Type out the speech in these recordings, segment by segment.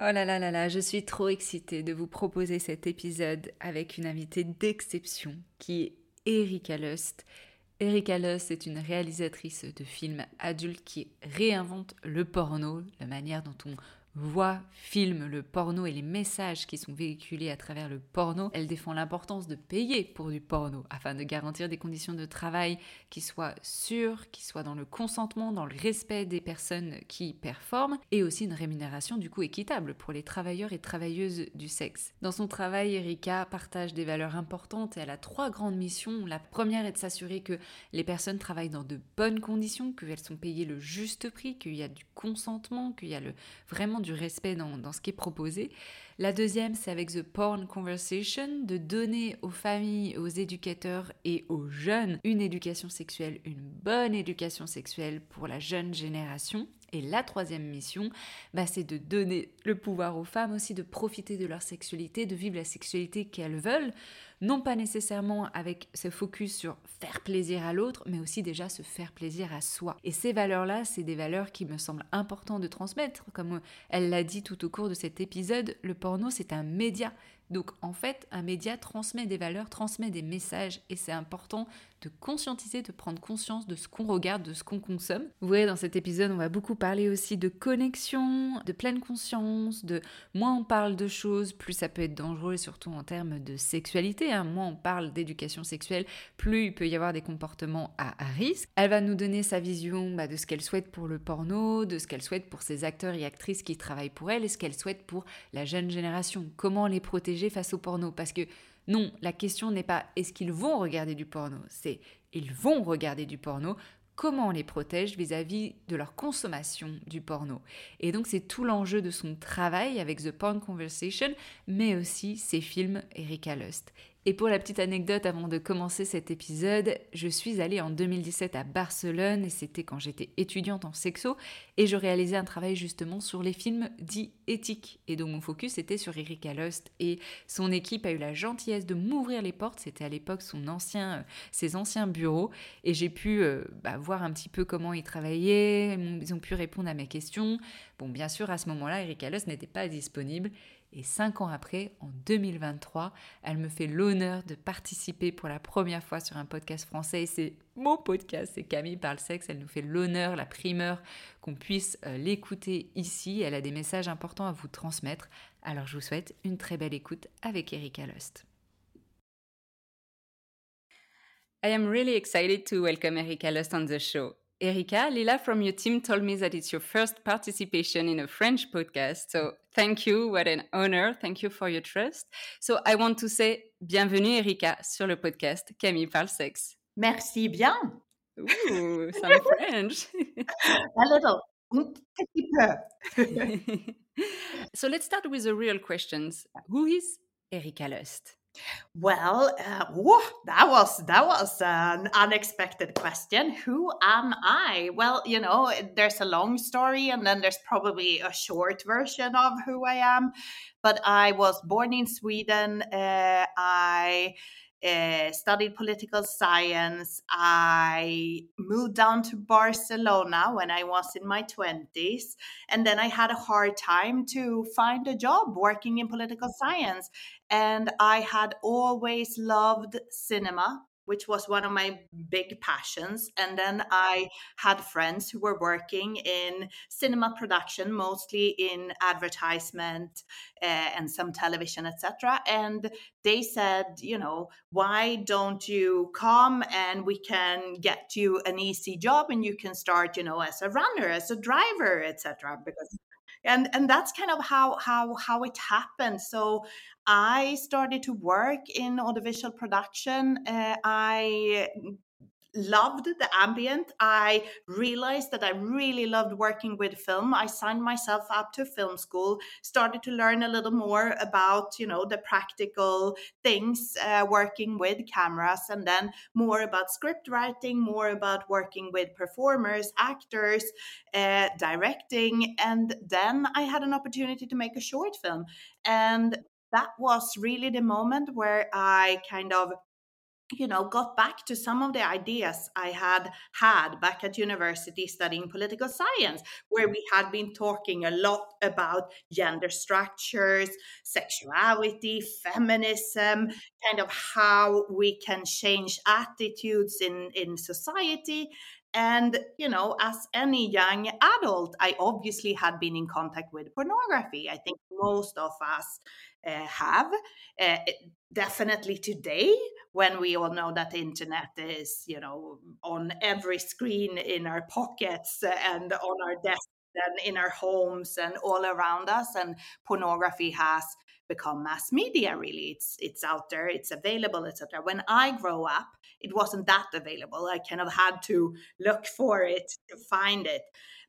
Oh là là là là, je suis trop excitée de vous proposer cet épisode avec une invitée d'exception qui est Erika Lust. Erika Lust est une réalisatrice de films adultes qui réinvente le porno, la manière dont on voit, filme le porno et les messages qui sont véhiculés à travers le porno. Elle défend l'importance de payer pour du porno afin de garantir des conditions de travail qui soient sûres, qui soient dans le consentement, dans le respect des personnes qui performent et aussi une rémunération du coup équitable pour les travailleurs et travailleuses du sexe. Dans son travail, Erika partage des valeurs importantes et elle a trois grandes missions. La première est de s'assurer que les personnes travaillent dans de bonnes conditions, qu'elles sont payées le juste prix, qu'il y a du consentement, qu'il y a le, vraiment du respect dans, dans ce qui est proposé. La deuxième, c'est avec The Porn Conversation, de donner aux familles, aux éducateurs et aux jeunes une éducation sexuelle, une bonne éducation sexuelle pour la jeune génération. Et la troisième mission, bah, c'est de donner le pouvoir aux femmes aussi de profiter de leur sexualité, de vivre la sexualité qu'elles veulent, non pas nécessairement avec ce focus sur faire plaisir à l'autre, mais aussi déjà se faire plaisir à soi. Et ces valeurs-là, c'est des valeurs qui me semblent importantes de transmettre. Comme elle l'a dit tout au cours de cet épisode, le porno, c'est un média. Donc en fait, un média transmet des valeurs, transmet des messages, et c'est important de conscientiser, de prendre conscience de ce qu'on regarde, de ce qu'on consomme. Vous voyez, dans cet épisode, on va beaucoup parler aussi de connexion, de pleine conscience, de moins on parle de choses, plus ça peut être dangereux, surtout en termes de sexualité. Hein. Moins on parle d'éducation sexuelle, plus il peut y avoir des comportements à, risque. Elle va nous donner sa vision bah, de ce qu'elle souhaite pour le porno, de ce qu'elle souhaite pour ses acteurs et actrices qui travaillent pour elle, et ce qu'elle souhaite pour la jeune génération. Comment les protéger face au porno Parce que non, la question n'est pas est-ce qu'ils vont regarder du porno, c'est ils vont regarder du porno, comment on les protège vis-à-vis de leur consommation du porno? Et donc c'est tout l'enjeu de son travail avec The Porn Conversation, mais aussi ses films Erika Lust. Et pour la petite anecdote avant de commencer cet épisode, je suis allée en 2017 à Barcelone et c'était quand j'étais étudiante en sexo et je réalisais un travail justement sur les films dits éthiques. Et donc mon focus était sur Erika Lust et son équipe a eu la gentillesse de m'ouvrir les portes. C'était à l'époque son ancien, euh, ses anciens bureaux et j'ai pu euh, bah, voir un petit peu comment ils travaillaient. Ils ont pu répondre à mes questions, Bon, bien sûr, à ce moment-là, Erika Lust n'était pas disponible et cinq ans après, en 2023, elle me fait l'honneur de participer pour la première fois sur un podcast français. C'est mon podcast, c'est Camille parle sexe. Elle nous fait l'honneur, la primeur qu'on puisse euh, l'écouter ici. Elle a des messages importants à vous transmettre. Alors je vous souhaite une très belle écoute avec Erika Lust. I am really excited to welcome Erika Lust on the show. Erika, Lila from your team told me that it's your first participation in a French podcast. So thank you. What an honor. Thank you for your trust. So I want to say bienvenue, Erika, sur le podcast Camille parle sexe. Merci bien. Ooh, some French. A little. Un petit peu. so let's start with the real questions. Who is Erika Lust? Well, uh, whoa, that was that was an unexpected question. Who am I? Well, you know, there's a long story, and then there's probably a short version of who I am. But I was born in Sweden. Uh, I uh, studied political science. I moved down to Barcelona when I was in my 20s. And then I had a hard time to find a job working in political science. And I had always loved cinema which was one of my big passions. And then I had friends who were working in cinema production, mostly in advertisement uh, and some television, etc. And they said, you know, why don't you come and we can get you an easy job and you can start, you know, as a runner, as a driver, etc. Because and and that's kind of how how how it happened. So i started to work in audiovisual production uh, i loved the ambient. I realized that I really loved working with film. I signed myself up to film school, started to learn a little more about, you know, the practical things uh, working with cameras, and then more about script writing, more about working with performers, actors, uh, directing. And then I had an opportunity to make a short film. And that was really the moment where I kind of you know got back to some of the ideas i had had back at university studying political science where we had been talking a lot about gender structures sexuality feminism kind of how we can change attitudes in in society. And you know as any young adult i obviously had been in contact with pornography. I think most of us have uh, definitely today when we all know that the internet is you know on every screen in our pockets and on our desks and in our homes and all around us and pornography has become mass media really. It's it's out there it's available etc when i grow up it wasn't that available. I kind of had to look for it to find it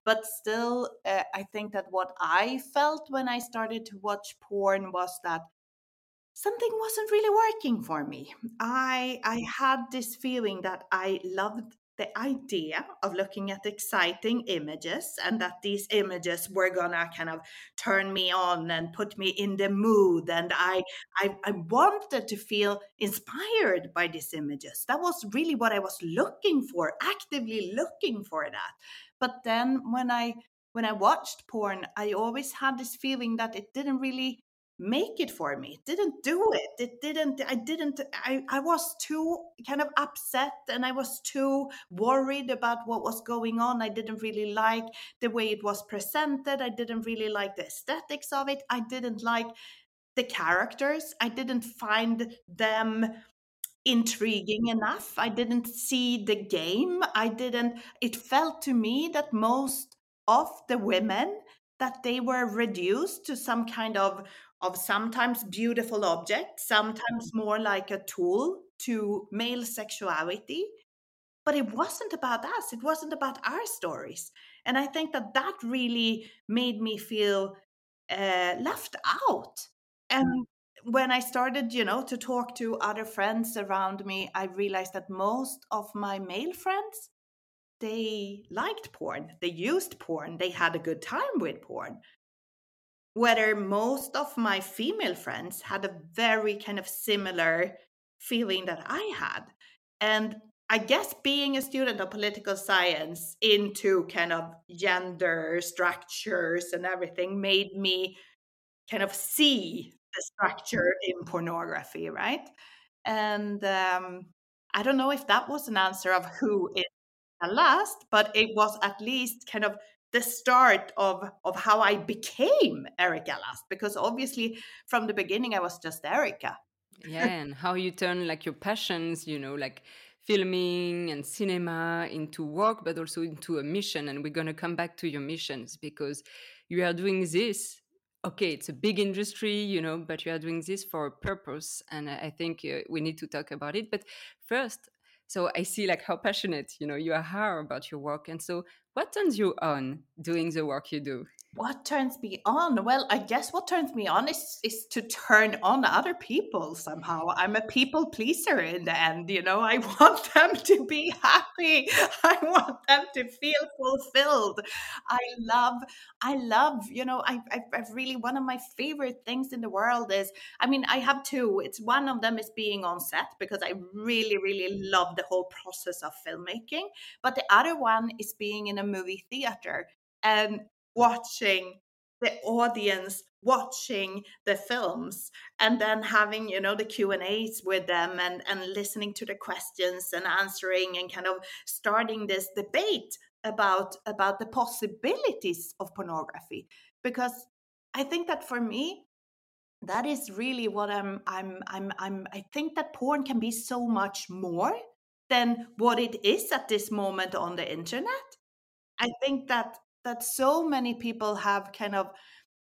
but still uh, i think that what i felt when i started to watch porn was that something wasn't really working for me. I I had this feeling that I loved the idea of looking at exciting images and that these images were gonna kind of turn me on and put me in the mood and I, I i wanted to feel inspired by these images that was really what i was looking for actively looking for that but then when i when i watched porn i always had this feeling that it didn't really make it for me. It didn't do it. It didn't i didn't I, I was too kind of upset and i was too worried about what was going on. I didn't really like the way it was presented. I didn't really like the aesthetics of it. I didn't like the characters. I didn't find them intriguing enough i didn't see the game i didn't it felt to me that most of the women that they were reduced to some kind of of sometimes beautiful object, sometimes more like a tool to male sexuality. But it wasn't about us, it wasn't about our stories. And I think that that really made me feel uh, left out. And when I started, you know, to talk to other friends around me, I realized that most of my male friends, they liked porn. They used porn. They had a good time with porn whether most of my female friends had a very kind of similar feeling that I had. And I guess being a student of political science into kind of gender structures and everything made me kind of see the structure in pornography, right? And um, I don't know if that was an answer of who is the last, but it was at least kind of the start of of how I became Erika Lust, because obviously from the beginning I was just Erika. Yeah, and how you turn like your passions, you know, like filming and cinema into work, but also into a mission. And we're going to come back to your missions because you are doing this. Okay, it's a big industry, you know, but you are doing this for a purpose. And I think uh, we need to talk about it. But first, so I see like how passionate, you know, you are about your work. And so what turns you on doing the work you do? What turns me on? Well i guess what turns me on is is to turn on other people somehow. I'm a people pleaser in the end you know? I want them to be happy. I want them to feel fulfilled. I love i love you know I, I i've really one of my favorite things in the world is i mean i have two. It's one of them is being on set because i really really love the whole process of filmmaking but the other one is being in a movie theater. And watching the audience watching the films and then having you know the q and a's with them and and listening to the questions and answering and kind of starting this debate about about the possibilities of pornography. Because i think that for me that is really what i'm i'm i'm, I'm i think that porn can be so much more than what it is at this moment on the internet. I think that that so many people have kind of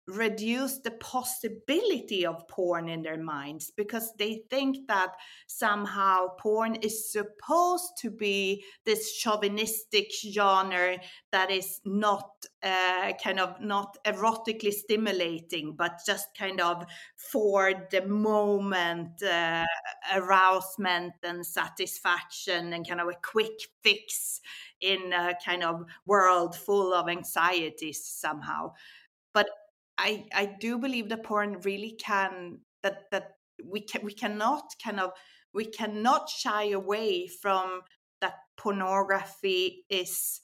reduce the possibility of porn in their minds because they think that somehow porn is supposed to be this chauvinistic genre that is not uh, kind of not erotically stimulating but just kind of for the moment uh, arousement and satisfaction and kind of a quick fix in a kind of world full of anxieties somehow. But I I do believe that porn really can that that we can we cannot kind of we cannot shy away from that pornography is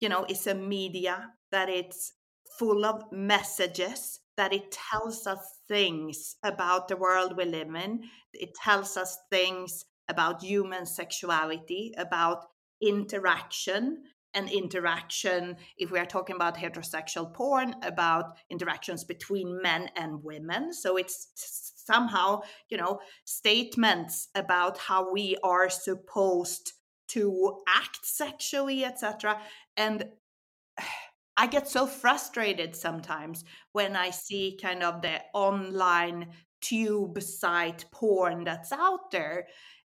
you know is a media that it's full of messages that it tells us things about the world we live in. It tells us things about human sexuality about interaction and interaction if we are talking about heterosexual porn about interactions between men and women. So it's somehow you know statements about how we are supposed to act sexually etc and i get so frustrated sometimes when i see kind of the online tube site porn that's out there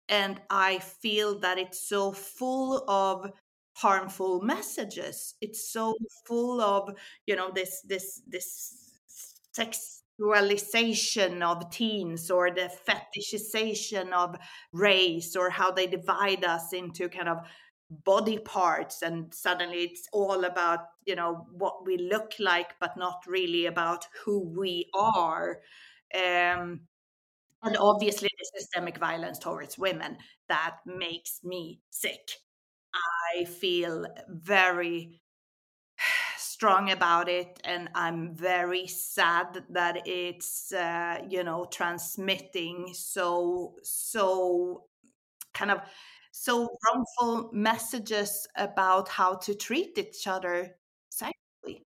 and i feel that it's so full of harmful messages. It's so full of you know this this this sexualization of teens or the fetishization of race or how they divide us into kind of body parts and suddenly it's all about you know what we look like but not really about who we are. Um, and obviously the systemic violence towards women that makes me sick I feel very strong about it and i'm very sad that it's uh, you know transmitting so so kind of so wrongful messages about how to treat each other sexually.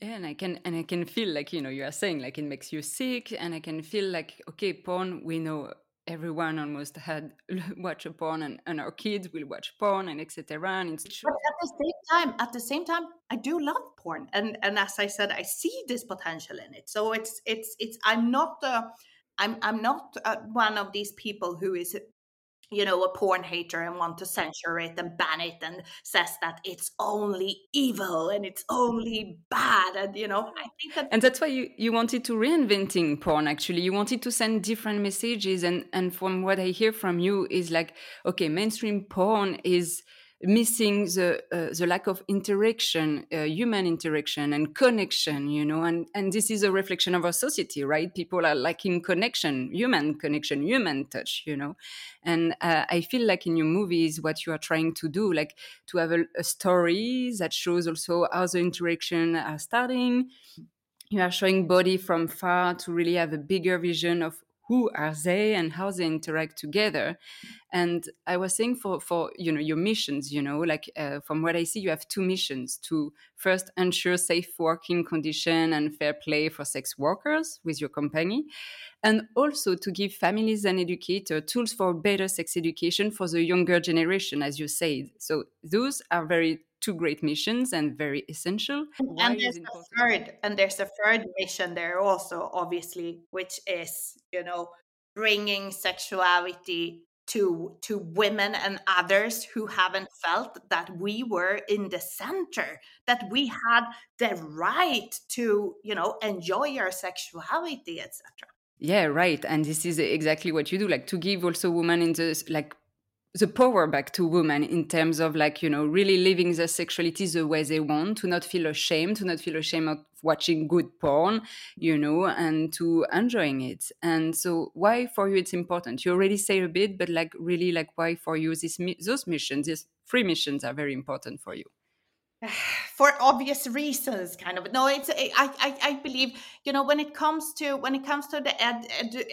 Yeah, and I can and I can feel like you know you are saying like it makes you sick, and I can feel like okay, porn we know everyone almost had watch a porn and, and our kids will watch porn and etc and but at the same time at the same time i do love porn. And and as i said i see this potential in it. So it's it's it's i'm not uh, i'm i'm not uh, one of these people who is you know, a porn hater and want to censure it and ban it and says that it's only evil and it's only bad. And, you know, I think that. And that's why you, you wanted to reinventing porn, actually. You wanted to send different messages. And, and from what I hear from you is like, okay, mainstream porn is missing the uh, the lack of interaction uh, human interaction and connection you know and and this is a reflection of our society right? People are lacking connection human connection human touch you know? And uh, i feel like in your movies what you are trying to do like to have a, a story that shows also how the interaction are starting. You are showing body from far to really have a bigger vision of who are they and how they interact together. And i was saying for for you know your missions you know like uh, from what i see you have two missions to first ensure safe working condition and fair play for sex workers with your company and also to give families and educators tools for better sex education for the younger generation as you said. So those are very two great missions and very essential. Why and there's a third, and there's a third mission there also, obviously, which is you know bringing sexuality to to women and others who haven't felt that we were in the center that we had the right to you know enjoy our sexuality etc yeah right and this is exactly what you do like to give also women in this like the power back to women in terms of like you know really living their sexuality the way they want to not feel ashamed to not feel ashamed of watching good porn you know and to enjoying it. And so why for you it's important? You already say a bit but like really like why for you this those missions these three missions are very important for you for obvious reasons kind of. No it's I, I i believe you know when it comes to when it comes to the ed, ed,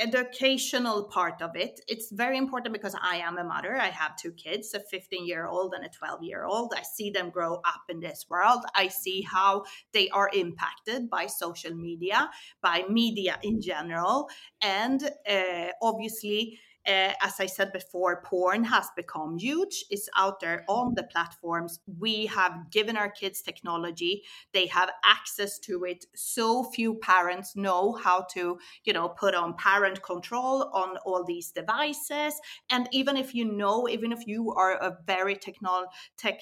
educational part of it it's very important because i am a mother. I have two kids a 15 year old and a 12 year old i see them grow up in this world. I see how they are impacted by social media by media in general. And uh, obviously uh, as I said before, porn has become huge. It's out there on the platforms. We have given our kids technology. They have access to it. So few parents know how to, you know, put on parent control on all these devices. And even if you know, even if you are a very technol tech,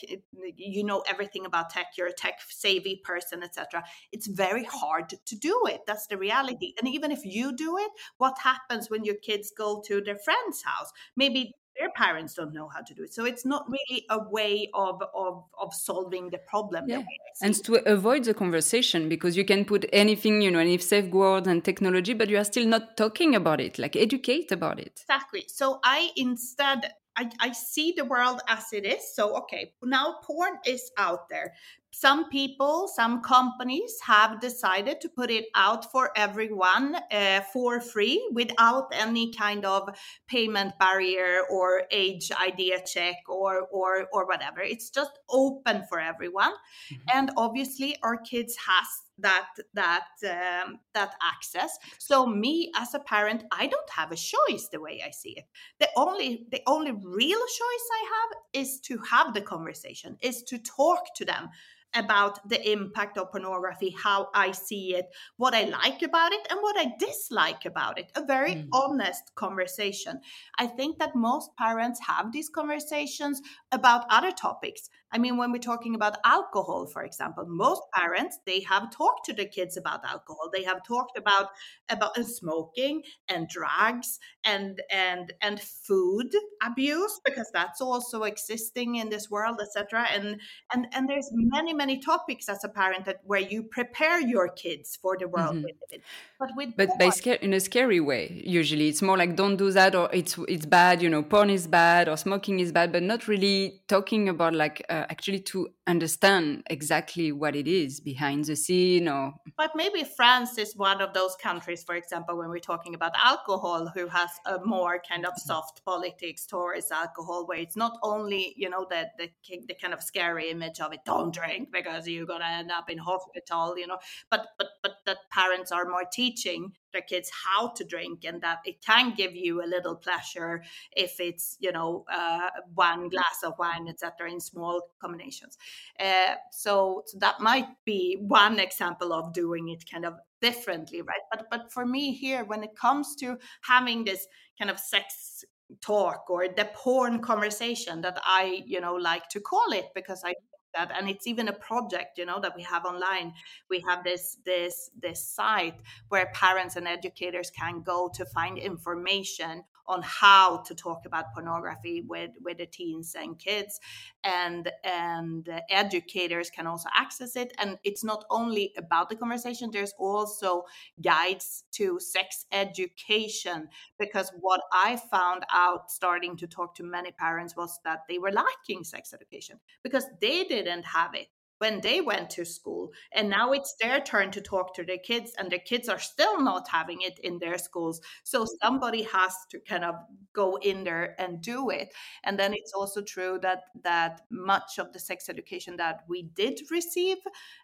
you know everything about tech, you're a tech savvy person, etc. It's very hard to do it. That's the reality. And even if you do it, what happens when your kids go to their friends? Friend's house. Maybe their parents don't know how to do it. So it's not really a way of of of solving the problem. Yeah. and to avoid the conversation because you can put anything, you know, any safeguard and technology, but you are still not talking about it, like educate about it. Exactly. So I instead I, I see the world as it is. So, okay, now porn is out there some people, some companies have decided to put it out for everyone uh, for free without any kind of payment barrier or age idea check or or or whatever. It's just open for everyone, mm-hmm. and obviously our kids has that that um, that access. So me as a parent, I don't have a choice the way I see it. The only the only real choice I have is to have the conversation, is to talk to them about the impact of pornography, how I see it, what I like about it, and what I dislike about it. A very mm. honest conversation. I think that most parents have these conversations about other topics. I mean, when we're talking about alcohol, for example, most parents they have talked to the kids about alcohol. They have talked about about smoking and drugs and and and food abuse because that's also existing in this world, etc. And and and there's many many topics as a parent that where you prepare your kids for the world mm-hmm. But with but by scare in a scary way. Usually, it's more like don't do that or it's it's bad. You know, porn is bad or smoking is bad, but not really talking about like. Uh, actually to understand exactly what it is behind the scene or but maybe france is one of those countries for example when we're talking about alcohol who has a more kind of mm-hmm. soft politics towards alcohol where it's not only you know the, the, the kind of scary image of it don't drink because you're gonna end up in hospital you know but but but that parents are more teaching their kids how to drink and that it can give you a little pleasure if it's you know uh, one glass of wine etc in small combinations. Uh, so, so that might be one example of doing it kind of differently right? But but for me here when it comes to having this kind of sex talk or the porn conversation that i you know like to call it because i that and it's even a project you know that we have online. We have this this this site where parents and educators can go to find information on how to talk about pornography with with the teens and kids and and educators can also access it. And it's not only about the conversation there's also guides to sex education because what i found out starting to talk to many parents was that they were lacking sex education because they didn't have it when they went to school and now it's their turn to talk to their kids and their kids are still not having it in their schools. So somebody has to kind of go in there and do it. And then it's also true that that much of the sex education that we did receive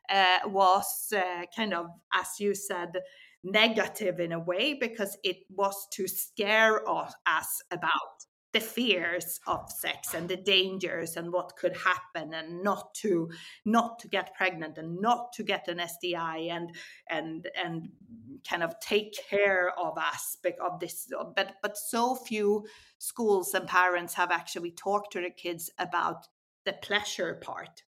uh, was uh, kind of as you said negative in a way because it was to scare us about the fears of sex and the dangers and what could happen and not to not to get pregnant and not to get an STI and and and kind of take care of aspect of this but but so few schools and parents have actually talked to the kids about the pleasure part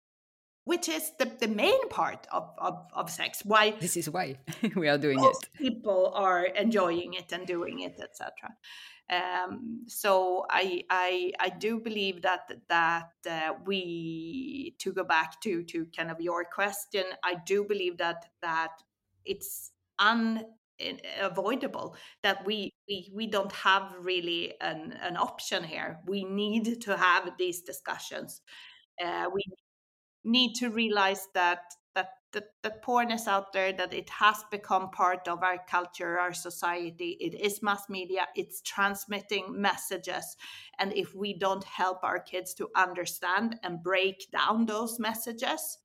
which is the, the main part of, of, of sex why this is why we are doing it people are enjoying it and doing it etc um, so I, I I do believe that that uh, we to go back to to kind of your question, I do believe that that it's unavoidable that we we we don't have really an an option here. We need to have these discussions. Uh, we need to realize that that, that porn is out there, that it has become part of our culture, our society. It is mass media, it's transmitting messages. And if we don't help our kids to understand and break down those messages,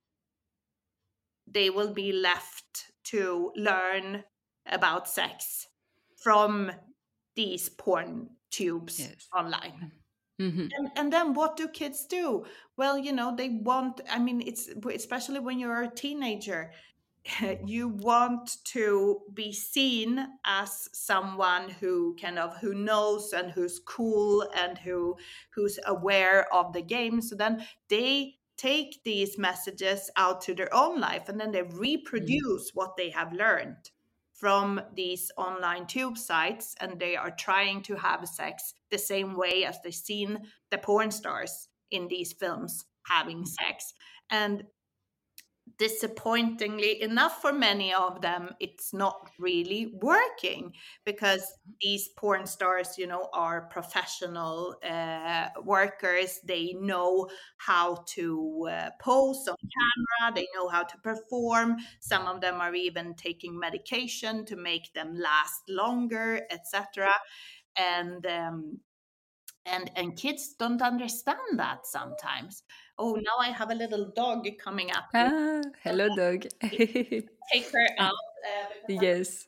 they will be left to learn about sex from these porn tubes yes. online. Mm-hmm. And, and then what do kids do? Well, you know, they want, I mean, it's especially when you're a teenager, you want to be seen as someone who kind of who knows and who's cool and who who's aware of the game so then they take these messages out to their own life and then they mm. reproduce mm-hmm. what they have learned from these online tube sites and they are trying to have sex the same way as they've seen the porn stars in these films having sex. And disappointingly enough for many of them it's not really working because these porn stars you know are professional uh, workers. They know how to uh, pose on camera. They know how to perform. Some of them are even taking medication to make them last longer etc and um, and and kids don't understand that sometimes oh now i have a little dog coming up. Ah hello dog. Take her out uh, yes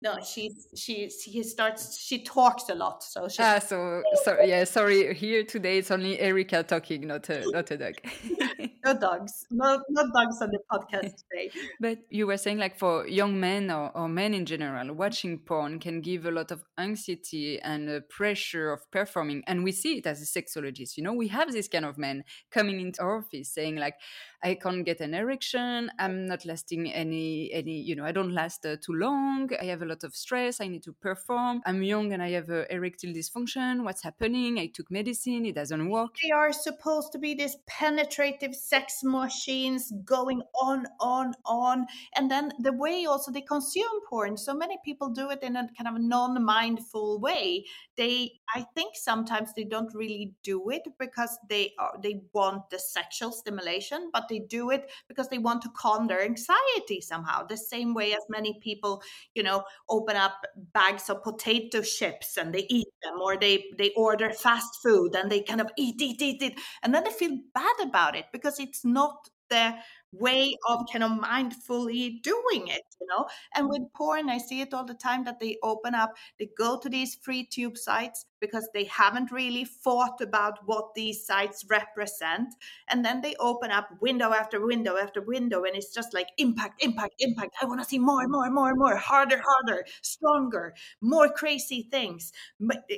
no she she she starts she talks a lot so she ah so sorry yeah sorry here today it's only Erika talking not a not a dog no dogs no no dogs on the podcast today but you were saying like for young men or, or men in general watching porn can give a lot of anxiety and uh, pressure of performing and we see it as a sexologist you know we have this kind of men coming into our office saying like I can't get an erection. I'm not lasting any any you know I don't last uh, too long. I have a lot of stress. I need to perform. I'm young and I have erectile dysfunction. What's happening? I took medicine. It doesn't work. They are supposed to be these penetrative sex machines going on, on, on, and then the way also they consume porn. So many people do it in a kind of non-mindful way. They, I think, sometimes they don't really do it because they are they want the sexual stimulation, but they do it because they want to calm their anxiety somehow. The same way as many people, you know, open up bags of potato chips and they eat them, or they they order fast food and they kind of eat, eat, eat, eat, and then they feel bad about it because it's not the way of kind of mindfully doing it, you know. And mm. with porn, I see it all the time that they open up, they go to these free tube sites because they haven't really thought about what these sites represent. And then they open up window after window after window, and it's just like impact, impact, impact. I want to see more and more and more and more, harder, harder, stronger, more crazy things. Eh,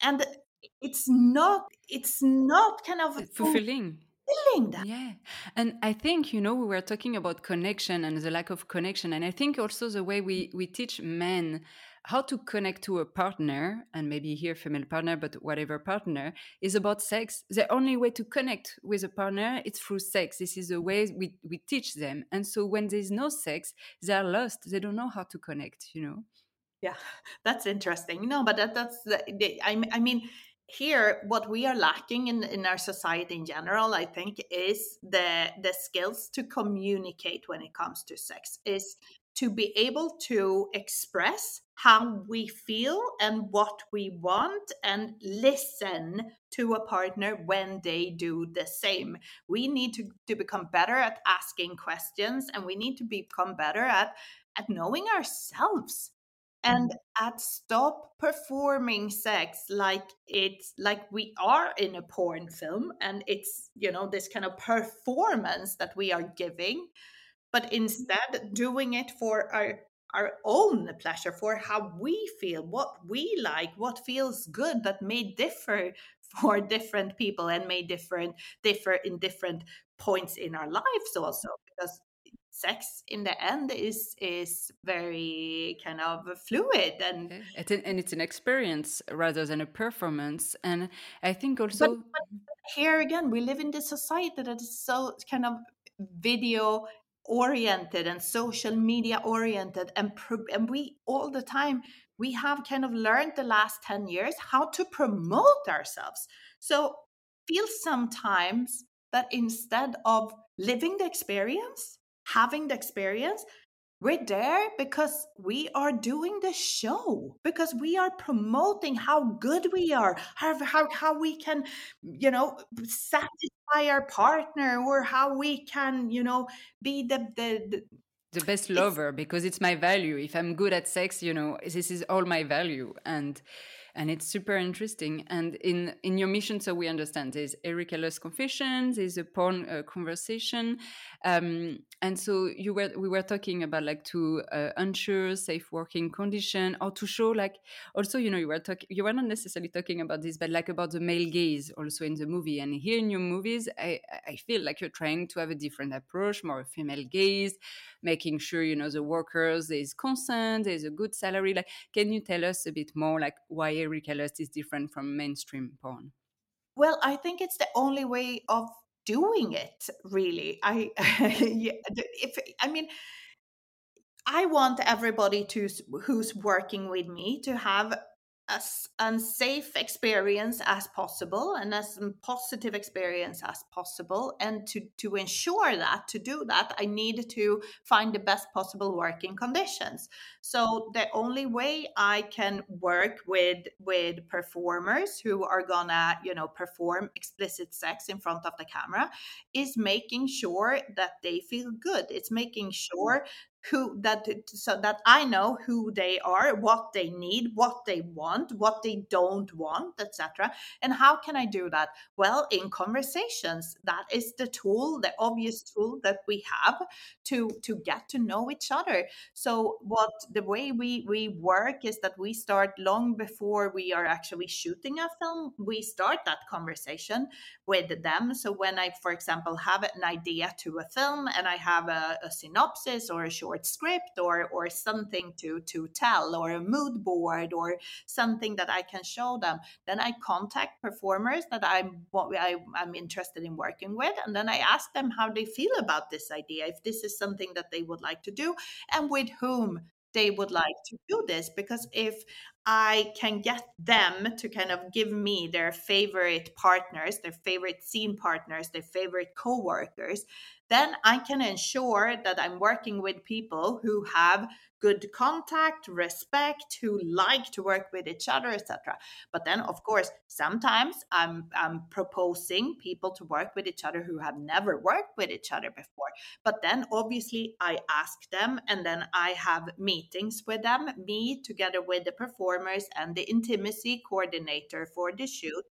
and it's not, it's not kind of fulfilling feeling that. Yeah. And I think, you know, we were talking about connection and the lack of connection. And I think also the way we, we teach men how to connect to a partner, and maybe here female partner, but whatever partner, is about sex. The only way to connect with a partner is through sex. This is the way we, we teach them. And so when there's no sex, they're lost. They don't know how to connect, you know? Yeah, that's interesting. No, but that, that's the, the I, I mean, here what we are lacking in, in our society in general i think is the the skills to communicate when it comes to sex is to be able to express how we feel and what we want and listen to a partner when they do the same. We need to, to become better at asking questions and we need to become better at, at knowing ourselves and mm-hmm. at stop performing sex like it's like we are in a porn film and it's you know this kind of performance that we are giving but mm-hmm. instead doing it for our our own pleasure for how we feel what we like what feels good that may differ for different people and may different differ in different points in our lives also because sex in the end is is very kind of fluid and and it's an experience rather than a performance and i think also but, but here again we live in this society that is so kind of video oriented and social media oriented and pro- and we all the time we have kind of learned the last 10 years how to promote ourselves. So feel sometimes that instead of living the experience having the experience we're there because we are doing the show because we are promoting how good we are how, how, how we can you know satisfy our partner or how we can you know be the the, the the best lover because it's my value. If i'm good at sex you know this is all my value. And and it's super interesting. And in in your mission, so we understand there's Erika Lust confessions, there's a porn uh, conversation, um, and so you were we were talking about like to uh, ensure safe working condition or to show like also you know you were talking you were not necessarily talking about this, but like about the male gaze also in the movie. And here in your movies, I I feel like you're trying to have a different approach, more female gaze, making sure you know the workers there's consent, there's a good salary. Like, can you tell us a bit more like why Lust is different from mainstream porn? Well, I think it's the only way of doing it. Really, I if I mean. I want everybody to who's working with me to have as unsafe experience as possible and as positive experience as possible. And to to ensure that to do that i need to find the best possible working conditions. So the only way i can work with with performers who are gonna you know perform explicit sex in front of the camera is making sure that they feel good. It's making sure who that so that I know who they are, what they need, what they want, what they don't want, etc. And how can I do that? Well, in conversations, that is the tool, the obvious tool that we have to to get to know each other. So what the way we we work is that we start long before we are actually shooting a film. We start that conversation with them. So when I, for example, have an idea to a film and I have a, a synopsis or a short short script or or something to to tell or a mood board or something that I can show them, then I contact performers that I'm I, I'm interested in working with, and then I ask them how they feel about this idea, if this is something that they would like to do, and with whom they would like to do this. Because if I can get them to kind of give me their favorite partners, their favorite scene partners, their favorite co-workers, then I can ensure that I'm working with people who have good contact, respect, who like to work with each other, etc. But then, of course, sometimes I'm, I'm proposing people to work with each other who have never worked with each other before. But then, obviously, I ask them, and then I have meetings with them, me together with the performers and the intimacy coordinator for the shoot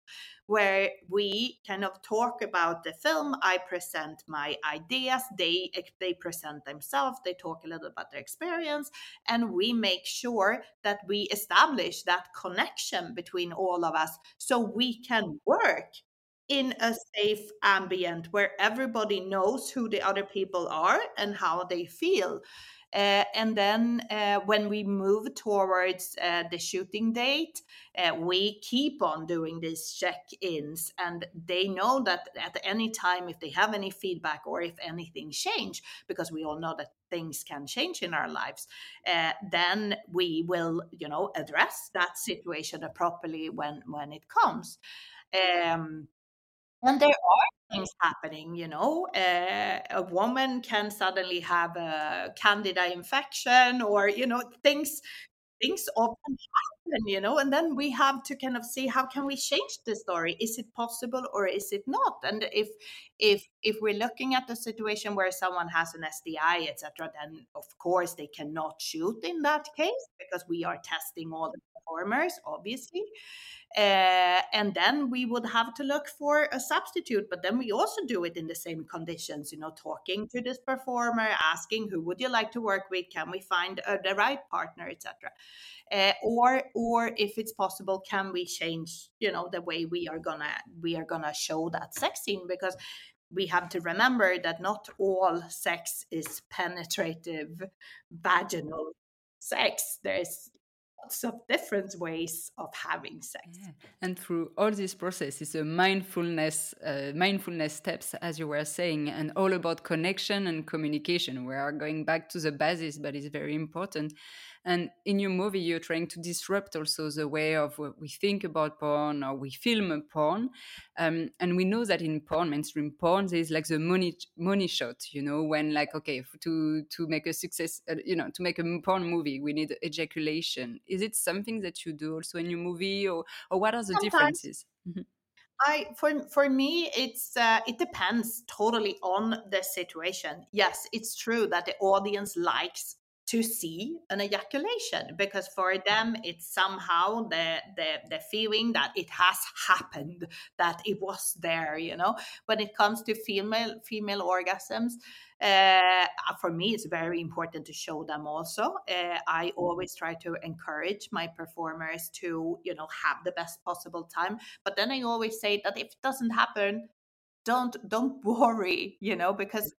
where we kind of talk about the film. I present my ideas, they they present themselves, they talk a little about their experience, and we make sure that we establish that connection between all of us so we can work in a safe ambient where everybody knows who the other people are and how they feel. Uh, and then uh, when we move towards uh, the shooting date, uh, we keep on doing these check ins. And they know that at any time, if they have any feedback or if anything change, because we all know that things can change in our lives, uh, then we will, you know, address that situation properly when when it comes. Um, and there are things happening, you know. Uh, a woman can suddenly have a candida infection, or you know, things things often happen, you know. And then we have to kind of see how can we change the story? Is it possible or is it not? And if if if we're looking at the situation where someone has an STI etc., then of course they cannot shoot in that case because we are testing all the performers, obviously. Uh, and then we would have to look for a substitute but then we also do it in the same conditions you know talking to this performer asking who would you like to work with can we find uh, the right partner etc uh, or or if it's possible can we change you know the way we are gonna we are gonna show that sex scene? Because we have to remember that not all sex is penetrative vaginal sex. There's lots of different ways of having sex. Yeah. And through all this process, it's a mindfulness, uh, mindfulness steps, as you were saying, and all about connection and communication. We are going back to the basis, but it's very important. And in your movie, you're trying to disrupt also the way of what we think about porn or we film porn. Um, and we know that in porn, mainstream porn, there's like the money money shot. You know, when like okay, to to make a success, uh, you know, to make a porn movie, we need ejaculation. Is it something that you do also in your movie, or or what are the Sometimes. differences? Mm-hmm. I for for me it's uh, it depends totally on the situation. Yes, it's true that the audience likes to see an ejaculation because for them it's somehow the, the the feeling that it has happened that it was there you know? When it comes to female female orgasms uh, for me it's very important to show them also. Uh, i always try to encourage my performers to you know have the best possible time but then i always say that if it doesn't happen don't don't worry you know because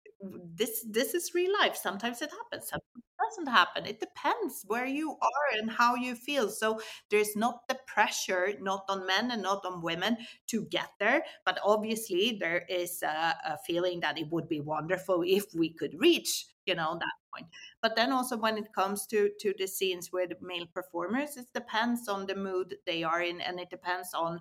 this this is real life. Sometimes it happens sometimes doesn't happen. It depends where you are and how you feel. So there's not the pressure not on men and not on women to get there but obviously there is a, a feeling that it would be wonderful if we could reach you know that point. But then also when it comes to to the scenes with male performers it depends on the mood they are in and it depends on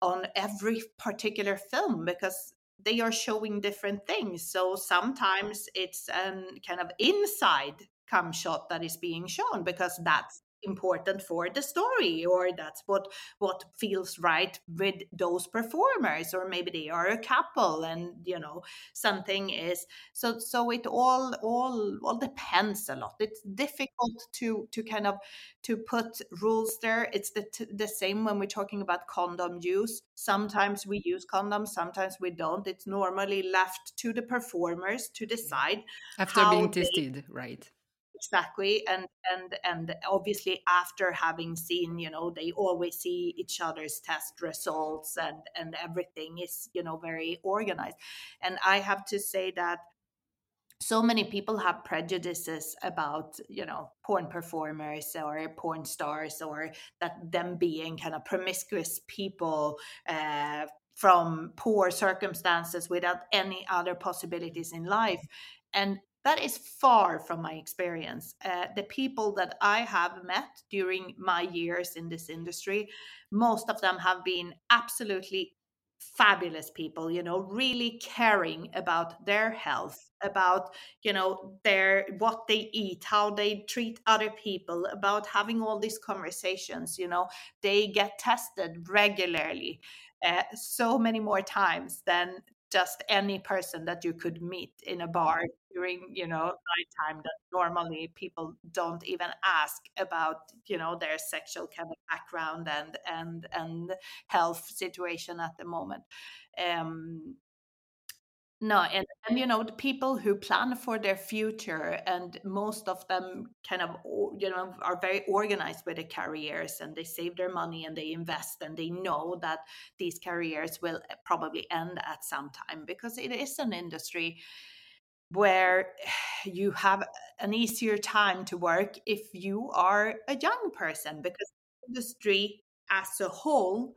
on every particular film because they are showing different things. So sometimes it's a kind of inside cam shot that is being shown because that's important for the story or that's what what feels right with those performers or maybe they are a couple and you know something is so so it all all all depends a lot. It's difficult to to kind of to put rules there. It's the the same when we're talking about condom use. Sometimes we use condoms sometimes we don't. It's normally left to the performers to decide after being tested right exactly and and and obviously after having seen you know they always see each other's test results and and everything is you know very organized. And i have to say that so many people have prejudices about you know porn performers or porn stars or that them being kind of promiscuous people uh, from poor circumstances without any other possibilities in life. And that is far from my experience. Uh, the people that I have met during my years in this industry, most of them have been absolutely fabulous people you know really caring about their health about you know their what they eat how they treat other people about having all these conversations you know they get tested regularly uh, so many more times than just any person that you could meet in a bar during you know nighttime that normally people don't even ask about you know their sexual kind of background and and and health situation at the moment. Um No, and, and you know, the people who plan for their future, and most of them kind of, you know, are very organized with their careers and they save their money and they invest and they know that these careers will eh, probably end at some time because it is an industry where you have an easier time to work if you are a young person because industry as a whole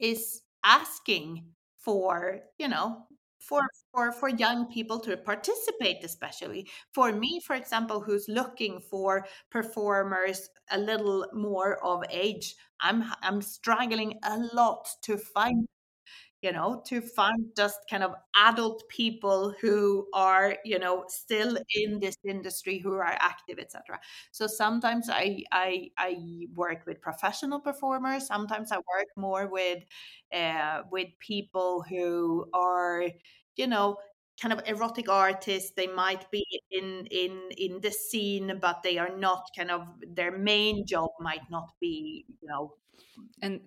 is asking for you know for for for young people to participate especially. For me for example who's looking for performers a little more of age i'm i'm struggling a lot to find you know to find just kind of adult people who are you know still in this industry who are active etc so sometimes i i i work with professional performers. Sometimes i work more with uh with people who are you know kind of erotic artists they might be in in in the scene but they are not kind of their main job might not be you know and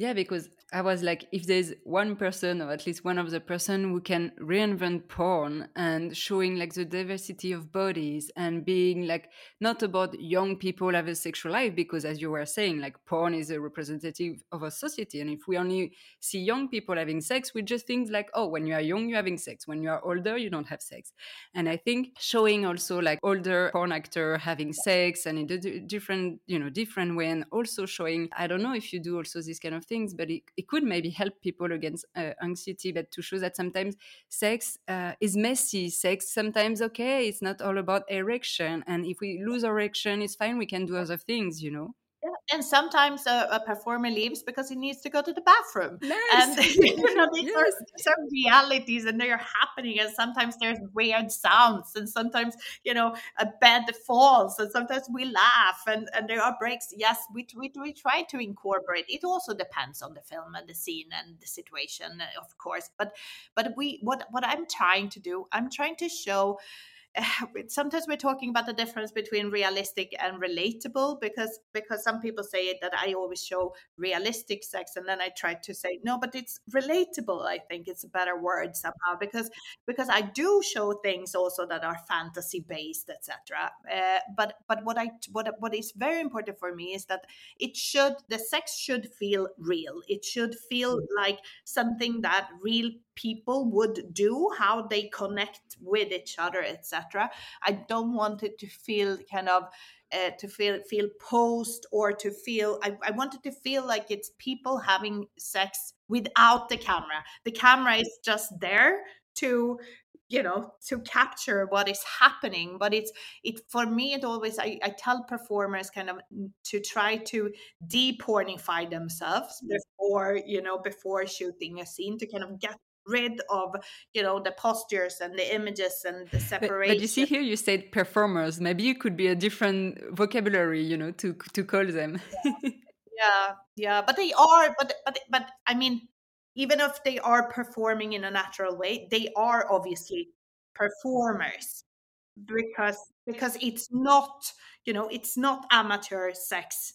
yeah, because I was like, if there's one person or at least one of the person who can reinvent porn and showing like the diversity of bodies and being like not about young people have a sexual life, because as you were saying, like porn is a representative of a society. And if we only see young people having sex, we just think like, oh, when you are young, you're having sex. When you are older, you don't have sex. And I think showing also like older porn actor having sex and in a different, you know, different way, and also showing, I don't know if you do also this kind of things, but it, it could maybe help people against uh, anxiety, but to show that sometimes sex uh, is messy. Sex sometimes okay, it's not all about erection, and if we lose erection, it's fine. We can do other things, you know. Yeah, and sometimes a, a, performer leaves because he needs to go to the bathroom. Nice. And you know, these yes. are some realities, and they are happening. And sometimes there's weird sounds, and sometimes you know a bed falls, and sometimes we laugh, and, and there are breaks. Yes, we, we we try to incorporate. It also depends on the film and the scene and the situation, of course. But but we what what I'm trying to do, I'm trying to show sometimes we're talking about the difference between realistic and relatable because because some people say that I always show realistic sex and then I try to say no but it's relatable I think it's a better word somehow because because I do show things also that are fantasy based etc uh, but but what I what what is very important for me is that it should the sex should feel real it should feel mm. like something that real people would do, how they connect with each other, etc. I don't want it to feel kind of uh, to feel feel posed or to feel I, I wanted to feel like it's people having sex without the camera. The camera is just there to you know to capture what is happening but it's it for me it always I, I tell performers kind of to try to depornify themselves before you know before shooting a scene to kind of get rid of you know the postures and the images and the separation but, but, you see here you said performers maybe it could be a different vocabulary you know to to call them yeah. yeah yeah but they are but but but i mean even if they are performing in a natural way they are obviously performers because because it's not you know it's not amateur sex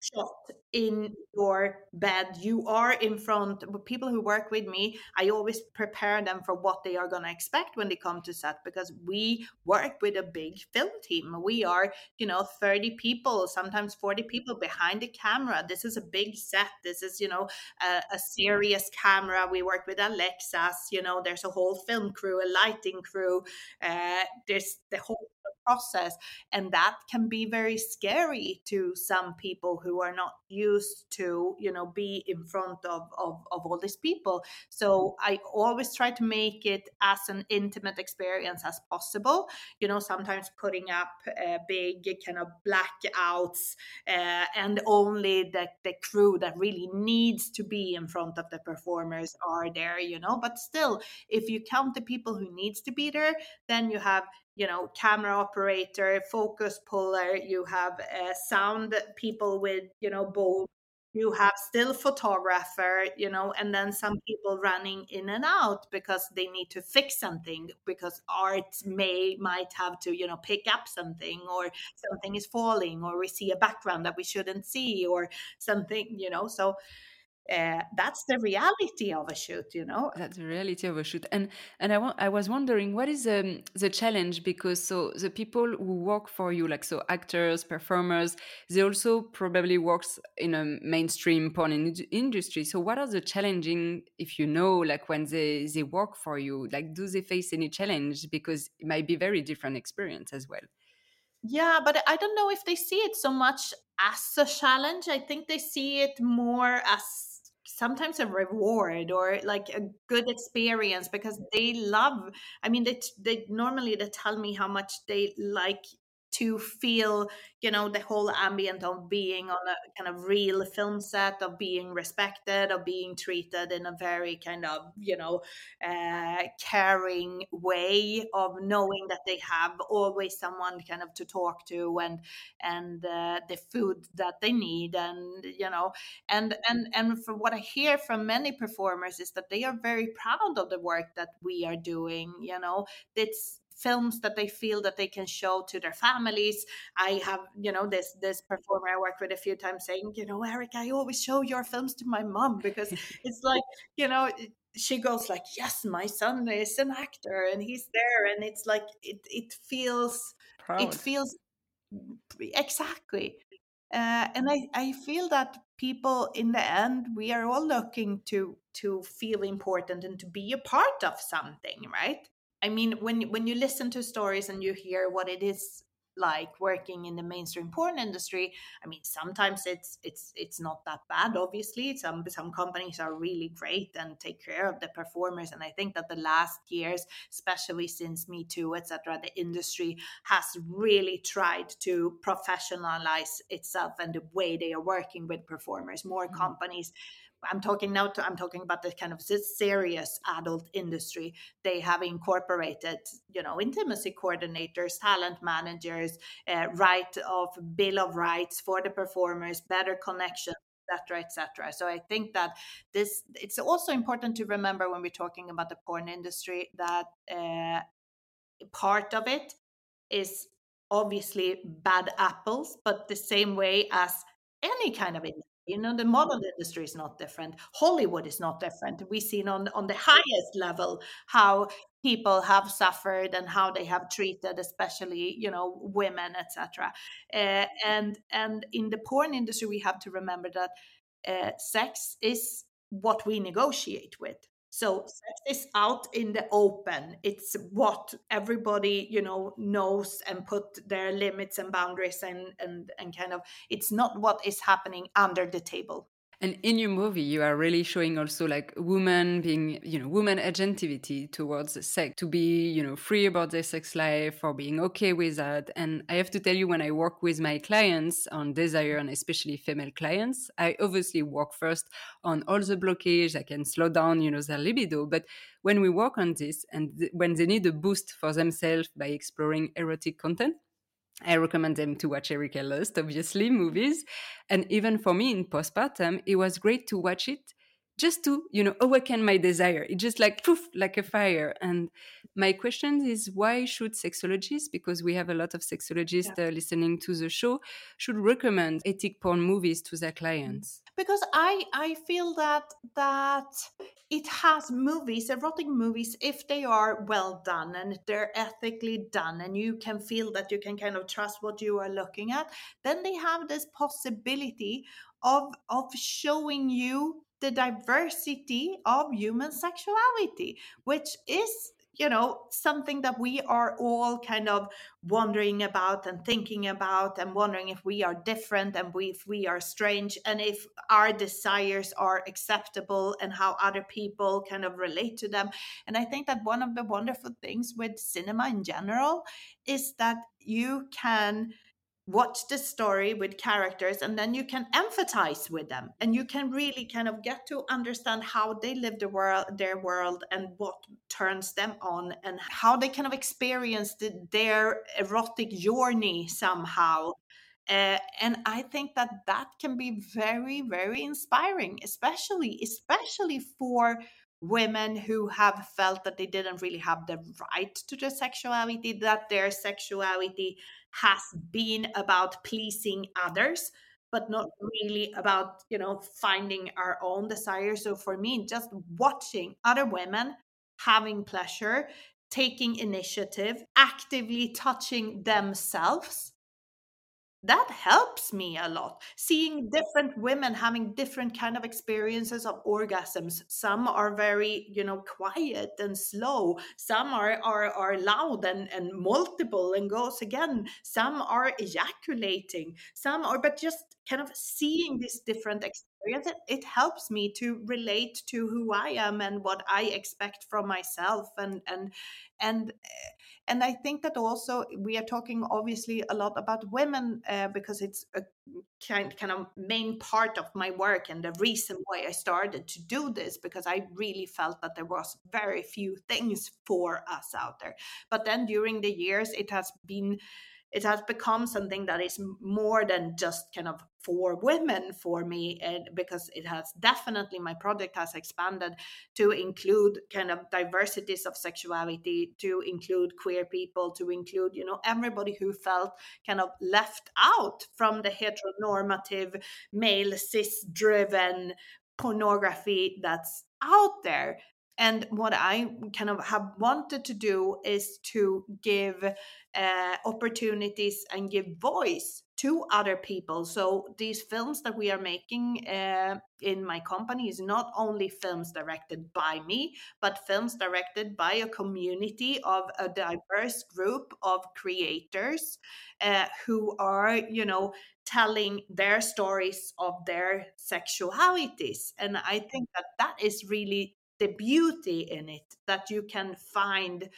shot in your bed. You are in front of people who work with me i always prepare them for what they are going to expect when they come to set because we work with a big film team. We are you know 30 people sometimes 40 people behind the camera. This is a big set. This is you know a, a serious camera. We work with alexas you know there's a whole film crew a lighting crew uh, there's the whole process. And that can be very scary to some people who are not used to, you know, be in front of, of, of all these people. So I always try to make it as an intimate experience as possible. You know, sometimes putting up uh, big kind of blackouts uh, and only the, the crew that really needs to be in front of the performers are there, you know. But still, if you count the people who needs to be there, then you have you know camera operator focus puller you have uh, sound people with you know both. You have still photographer you know and then some people running in and out because they need to fix something because art may might have to you know pick up something or something is falling or we see a background that we shouldn't see or something you know so uh, that's the reality of a shoot you know? That's the reality of a shoot. And and i, I was wondering what is um, the challenge? Because so the people who work for you like so actors performers they also probably works in a mainstream porn in industry. So what are the challenging if you know like when they they work for you? Like do they face any challenge? Because it might be very different experience as well. Yeah, but I don't know if they see it so much as a challenge. I think they see it more as sometimes a reward or like a good experience because they love i mean they they normally they tell me how much they like to feel you know the whole ambient of being on a kind of real film set of being respected of being treated in a very kind of you know uh, caring way of knowing that they have always someone kind of to talk to and and uh, the food that they need and you know and and and from what i hear from many performers is that they are very proud of the work that we are doing you know? It's films that they feel that they can show to their families. I have, you know, this this performer I worked with a few times saying, you know, Erika, I always show your films to my mom because it's like, you know, she goes like, yes, my son is an actor and he's there, and it's like it it feels Proud. it feels exactly. Uh, and I, I feel that people in the end we are all looking to to feel important and to be a part of something right I mean, when when you listen to stories and you hear what it is like working in the mainstream porn industry, I mean, sometimes it's it's it's not that bad. Obviously, some some companies are really great and take care of the performers. And I think that the last years, especially since Me Too, etc., the industry has really tried to professionalize itself and the way they are working with performers. More mm-hmm. companies I'm talking now to, I'm talking about the kind of serious adult industry. They have incorporated, you know, intimacy coordinators, talent managers, uh, right of bill of rights for the performers, better connection etc etc so i think that this it's also important to remember when we're talking about the porn industry that uh, part of it is obviously bad apples but the same way as any kind of industry you know, the model industry is not different. Hollywood is not different. We've seen on on the highest level how people have suffered and how they have treated, especially you know women, etc. Uh, and and in the porn industry, we have to remember that uh, sex is what we negotiate with. So sex is out in the open. It's what everybody, you know, knows and put their limits and boundaries and and and kind of it's not what is happening under the table. And in your movie, you are really showing also like women being, you know, women agentivity towards sex, to be, you know, free about their sex life or being okay with that. And I have to tell you, when I work with my clients on desire and especially female clients, I obviously work first on all the blockage. I can slow down, you know, their libido. But when we work on this and th- when they need a boost for themselves by exploring erotic content, I recommend them to watch Erika Lust, obviously, movies. And even for me in postpartum, it was great to watch it just to, you know, awaken my desire. It just like poof, like a fire. And my question is why should sexologists, because we have a lot of sexologists yeah. uh, listening to the show, should recommend ethic porn movies to their clients? Because I I feel that that it has movies, erotic movies, if they are well done and they're ethically done, and you can feel that you can kind of trust what you are looking at, then they have this possibility of of showing you the diversity of human sexuality, which is you know something that we are all kind of wondering about and thinking about and wondering if we are different and we, if we are strange and if our desires are acceptable and how other people kind of relate to them. And i think that one of the wonderful things with cinema in general is that you can watch the story with characters and then you can empathize with them and you can really kind of get to understand how they live the world their world and what turns them on and how they kind of experience the, their erotic journey somehow. Uh, and i think that that can be very very inspiring especially especially for women who have felt that they didn't really have the right to their sexuality that their sexuality has been about pleasing others but not really about you know finding our own desire. So for me just watching other women having pleasure taking initiative actively touching themselves that helps me a lot seeing different women having different kind of experiences of orgasms. Some are very you know quiet and slow. Some are are, are loud and, and multiple and goes again. Some are ejaculating. Some are but just kind of seeing these different experiences it helps me to relate to who i am and what i expect from myself and and and eh, and i think that also we are talking obviously a lot about women uh, because it's a kind kind of main part of my work and the reason why i started to do this because i really felt that there was very few things for us out there. But then during the years it has been it has become something that is more than just kind of for women for me and because it has definitely my project has expanded to include kind of diversities of sexuality to include queer people to include you know everybody who felt kind of left out from the heteronormative male cis driven pornography that's out there and what I kind of have wanted to do is to give uh, opportunities and give voice to other people. So these films that we are making uh, in my company is not only films directed by me, but films directed by a community of a diverse group of creators uh, who are, you know, telling their stories of their sexualities. And I think that that is really the beauty in it that you can find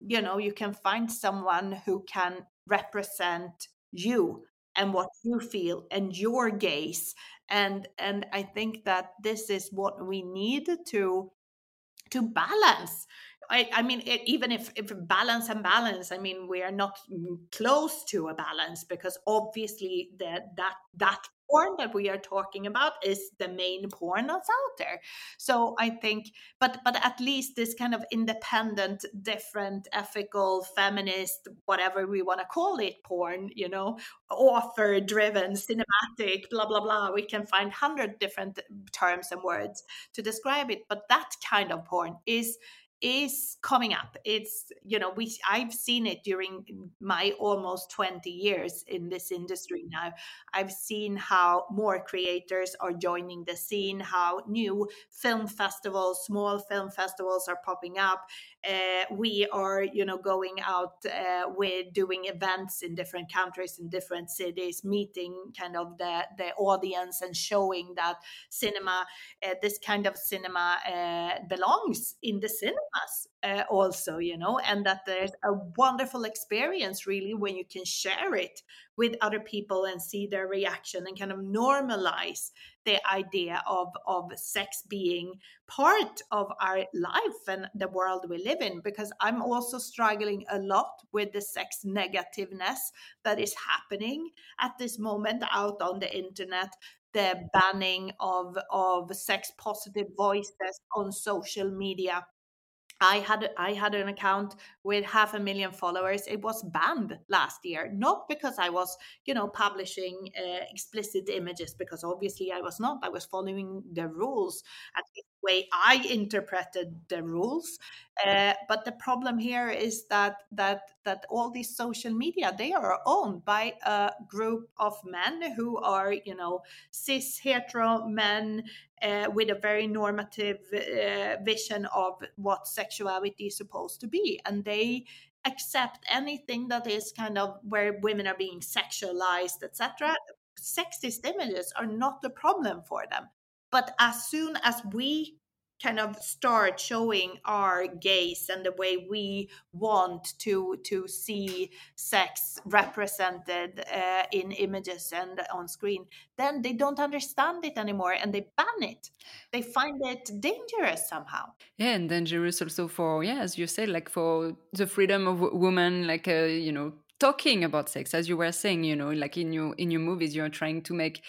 you know you can find someone who can represent you and what you feel and your gaze. And and i think that this is what we need to to balance. I, I mean, it, even if, if balance and balance, I mean, we are not mm, close to a balance because obviously that that that porn that we are talking about is the main porn that's out there. So i think but but at least this kind of independent different ethical feminist whatever we want to call it porn you know author driven cinematic blah blah blah we can find hundred different terms and words to describe it. But that kind of porn is is coming up. It's you know we i've seen it during my almost 20 years in this industry now. I've seen how more creators are joining the scene how new film festivals small film festivals are popping up. Uh, we are you know going out uh, with doing events in different countries in different cities meeting kind of the the audience and showing that cinema uh, this kind of cinema uh, belongs in the cinemas uh, also you know and that there's a wonderful experience really when you can share it with other people and see their reaction and kind of normalize the idea of of sex being part of our life and the world we live in. Because i'm also struggling a lot with the sex negativeness that is happening at this moment out on the internet the banning of of sex positive voices on social media I had I had an account with half a million followers. It was banned last year, not because I was, you know, publishing uh, explicit images, because obviously I was not. I was following the rules, at way I interpreted the rules. Uh, but the problem here is that that that all these social media they are owned by a group of men who are, you know, cis hetero men uh, with a very normative uh, vision of what sexuality is supposed to be. And they accept anything that is kind of where women are being sexualized, etc. Sexist images are not the problem for them. But as soon as we kind of start showing our gaze and the way we want to to see sex represented uh, in images and on screen then they don't understand it anymore and they ban it. They find it dangerous somehow. Yeah and dangerous also for yeah as you said like for the freedom of women like uh, you know talking about sex as you were saying you know like in your in your movies you're trying to make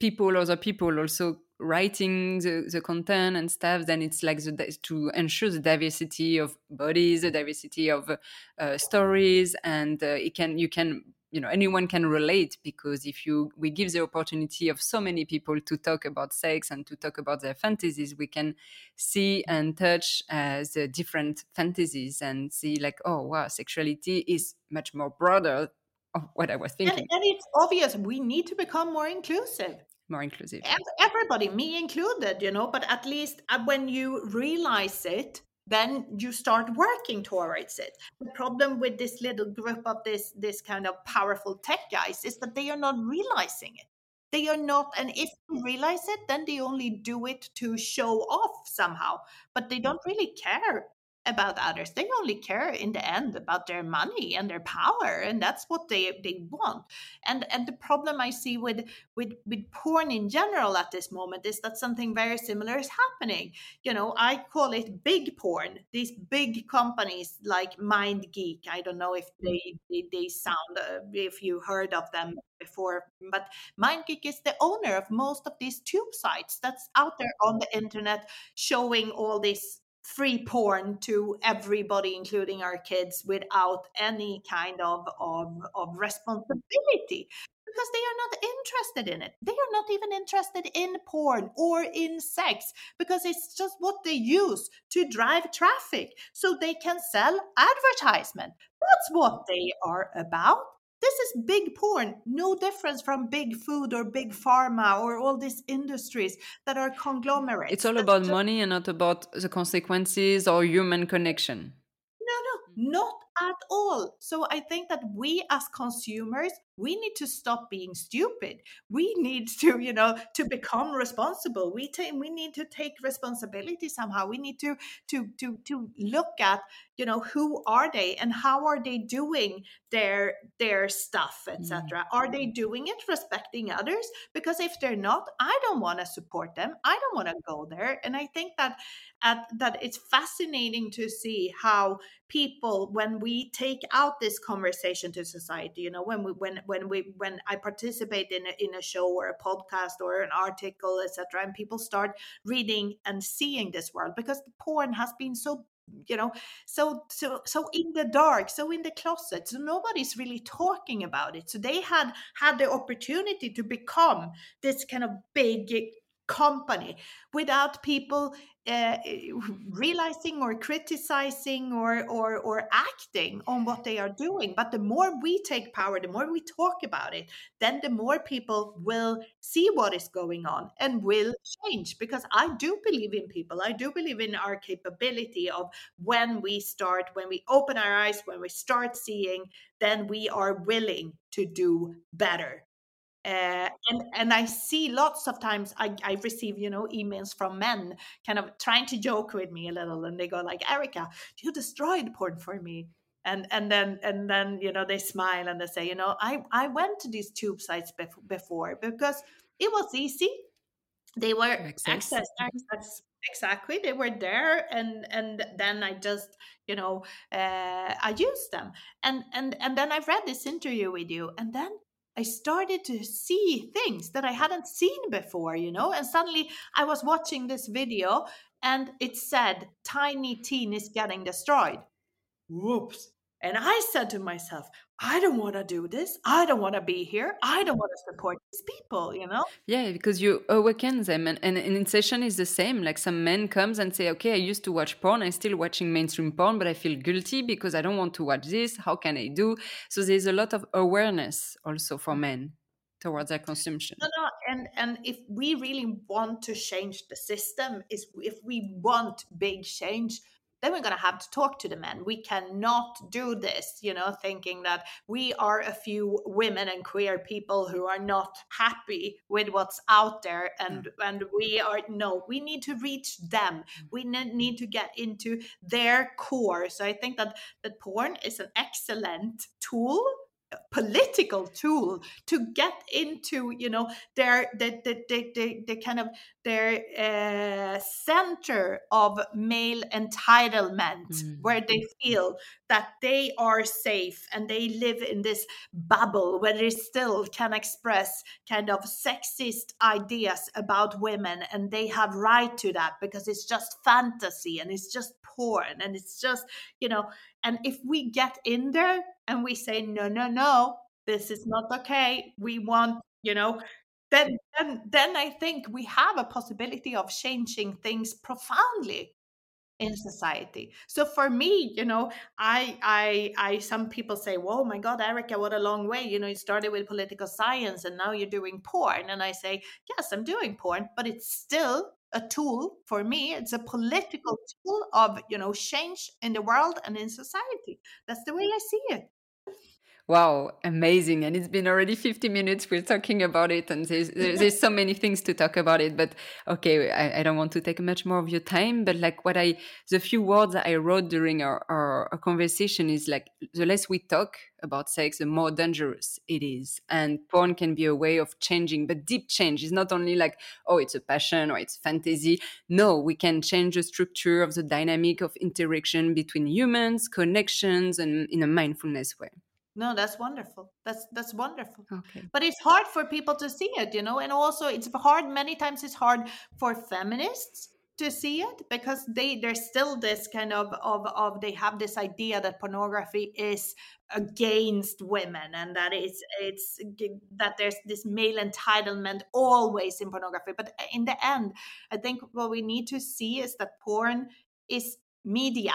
people other people also writing the, the content and stuff then it's like the, to ensure the diversity of bodies the diversity of uh, stories and uh, it can you can you know anyone can relate because if you we give the opportunity of so many people to talk about sex and to talk about their fantasies we can see and touch uh, the different fantasies and see like oh wow sexuality is much more broader of what i was thinking. and, and it's obvious we need to become more inclusive more inclusive. Everybody me included you know but at least uh, when you realize it then you start working towards it. The problem with this little group of this this kind of powerful tech guys is that they are not realizing it. They are not and if they realize it then they only do it to show off somehow but they don't really care about others. They only care in the end about their money and their power, and that's what they they want. And and the problem I see with with with porn in general at this moment is that something very similar is happening. You know, I call it big porn. These big companies like MindGeek. I don't know if they they, they sound uh, if you heard of them before, but MindGeek is the owner of most of these tube sites that's out there on the internet showing all these free porn to everybody, including our kids, without any kind of, of, of responsibility because they are not interested in it. They are not even interested in porn or in sex because it's just what they use to drive traffic so they can sell advertisement. That's what they are about. This is big porn, no difference from big food or big pharma or all these industries that are conglomerates. It's all about money and not about the consequences or human connection. No, no, mm. not at all. So I think that we as consumers we need to stop being stupid. We need to you know to become responsible. We take we need to take responsibility somehow. We need to to to to look at you know who are they and how are they doing their their stuff etc mm. are they doing it respecting others? Because if they're not i don't want to support them. I don't want to go there. And i think that at, that it's fascinating to see how people when we take out this conversation to society you know when we when when we when I participate in a, in a show or a podcast or an article, etc., and people start reading and seeing this world because the porn has been so you know so so so in the dark so in the closet so nobody's really talking about it so they had had the opportunity to become this kind of big company without people uh, realizing or criticizing or, or or acting on what they are doing. But the more we take power the more we talk about it then the more people will see what is going on and will change. Because i do believe in people. I do believe in our capability of when we start when we open our eyes when we start seeing then we are willing to do better uh, and and I see lots of times I, I receive you know emails from men kind of trying to joke with me a little and they go like Erika you destroyed porn for me. And and then and then you know they smile and they say you know I I went to these tube sites bef- before because it was easy. They were access, access, access exactly they were there and and then i just you know uh, i used them. And and and then i read this interview with you and then I started to see things that I hadn't seen before, you know, and suddenly I was watching this video and it said Tiny Teen is getting destroyed. Whoops. And I said to myself, I don't want to do this. I don't want to be here. I don't want to support these people, you know? Yeah, because you oh, awaken them. And, and, and in session is the same. Like some men comes and say, okay, I used to watch porn. I'm still watching mainstream porn, but I feel guilty because I don't want to watch this. How can I do? So there's a lot of awareness also for men towards their consumption. No, no, and and if we really want to change the system, is if we want big change, then we're going to have to talk to the men. We cannot do this, you know, thinking that we are a few women and queer people who are not happy with what's out there, and mm. and we are no. We need to reach them. Mm. We need to get into their core. So I think that that porn is an excellent tool political tool to get into you know their the the, the, the, the kind of their uh, center of male entitlement mm. where they feel that they are safe and they live in this bubble where they still can express kind of sexist ideas about women and they have right to that because it's just fantasy and it's just porn and it's just you know and if we get in there and we say, no, no, no, this is not okay we want you know then then then i think we have a possibility of changing things profoundly in society. So for me you know i i i some people say whoa my god erika what a long way you know you started with political science and now you're doing porn and i say yes i'm doing porn but it's still a tool for me it's a mm-hmm. political tool of you know change in the world and in society. That's the way i see it Wow, amazing. And it's been already 50 minutes. We're talking about it, and there's, there's so many things to talk about it. But okay, I, I, don't want to take much more of your time. But like what I, the few words I wrote during our, our, our conversation is like the less we talk about sex, the more dangerous it is. And porn can be a way of changing, but deep change is not only like, oh, it's a passion or it's fantasy. No, we can change the structure of the dynamic of interaction between humans, connections, and in a mindfulness way no that's wonderful. That's that's wonderful. Okay. But it's hard for people to see it you know and also it's hard many times it's hard for feminists to see it because they there's still this kind of of of they have this idea that pornography is against women and that it's it's that there's this male entitlement always in pornography. But eh, in the end i think what we need to see is that porn is media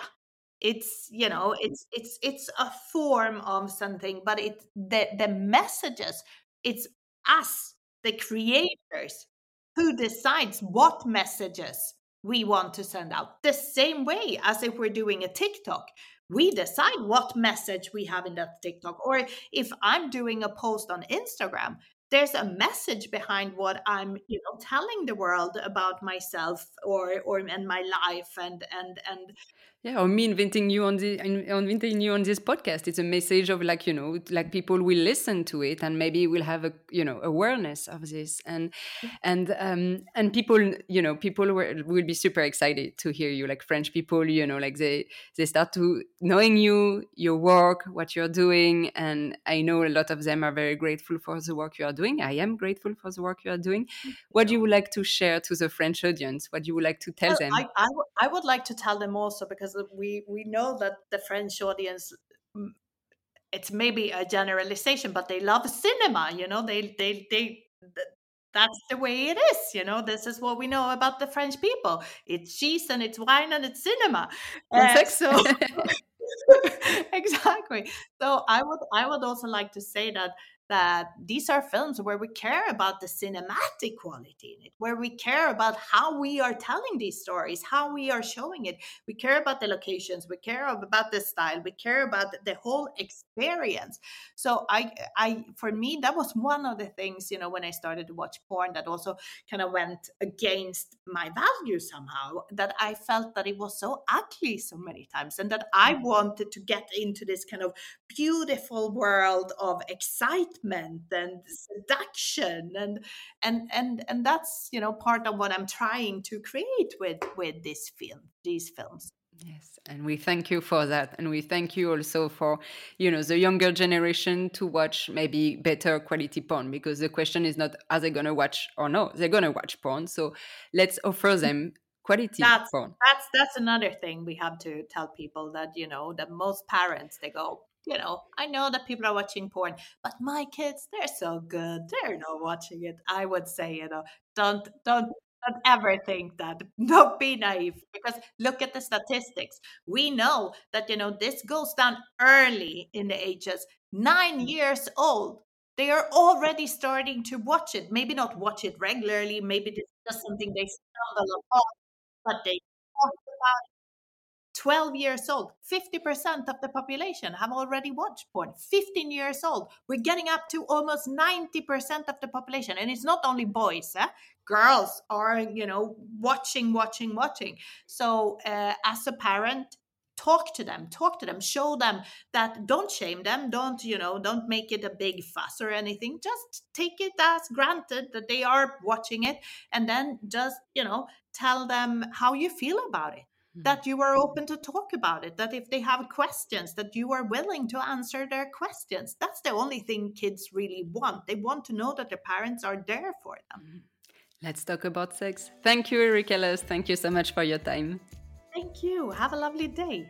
it's you mm-hmm. know it's it's it's a form of something but it the the messages it's us the creators who decides what messages we want to send out. The same way as if we're doing a tiktok we decide what message we have in that tiktok. Or if i'm doing a post on instagram there's a message behind what i'm you know telling the world about myself or or and my life and and and yeah, or me inventing you on the inventing you on this podcast. It's a message of like you know, like people will listen to it and maybe will have a you know awareness of this and and um and people you know people will, will be super excited to hear you like French people you know like they they start to knowing you your work what you're doing and I know a lot of them are very grateful for the work you are doing. I am grateful for the work you are doing. What do you would like to share to the French audience? What do you would like to tell well, them? I, I, I would like to tell them also because because we we know that the French audience it's maybe a generalization but they love cinema you know? They they they that's the way it is you know? This is what we know about the french people. It's cheese and it's wine and it's cinema. Uh, so exactly. So i would i would also like to say that that these are films where we care about the cinematic quality in it, where we care about how we are telling these stories, how we are showing it. We care about the locations, we care about the style, we care about the whole experience. So I I for me that was one of the things, you know, when I started to watch porn that also kind of went against my values somehow, that I felt that it was so ugly so many times and that I mm. wanted to get into this kind of beautiful world of excitement and seduction and and and and that's you know part of what i'm trying to create with with this film these films Yes, and we thank you for that, and we thank you also for you know the younger generation to watch maybe better quality porn because the question is not are they gonna watch or no, they're gonna watch porn. So let's offer them quality that's, porn. That's that's another thing we have to tell people that you know that most parents they go you know, I know that people are watching porn, but my kids, they're so good. They're not watching it. I would say, you know, don't don't don't ever think that. Don't be naive because look at the statistics. We know that you know this goes down early in the ages. Nine mm. years old, they are already starting to watch it. Maybe not watch it regularly. Maybe it's just something they stumble upon, but they talk about 12 years old, 50% of the population have already watched porn. 15 years old, we're getting up to almost 90% of the population. And it's not only boys, eh? girls are, you know, watching, watching, watching. So, uh, as a parent, talk to them talk to them show them that don't shame them don't you know don't make it a big fuss or anything just take it as granted that they are watching it and then just you know tell them how you feel about it that you are open to talk about it that if they have questions that you are willing to answer their questions. That's the only thing kids really want. They want to know that their parents are there for them. Mm-hmm. let's talk about sex. Thank you erika lust thank you so much for your time. Thank you. Have a lovely day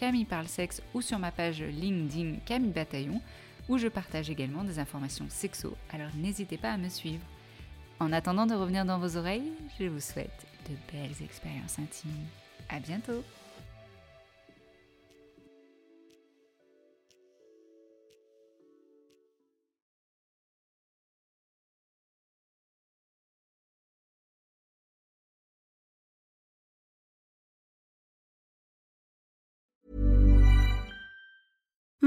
Camille parle sexe ou sur ma page LinkedIn Camille Bataillon où je partage également des informations sexo, alors n'hésitez pas à me suivre. En attendant de revenir dans vos oreilles, je vous souhaite de belles expériences intimes. À bientôt!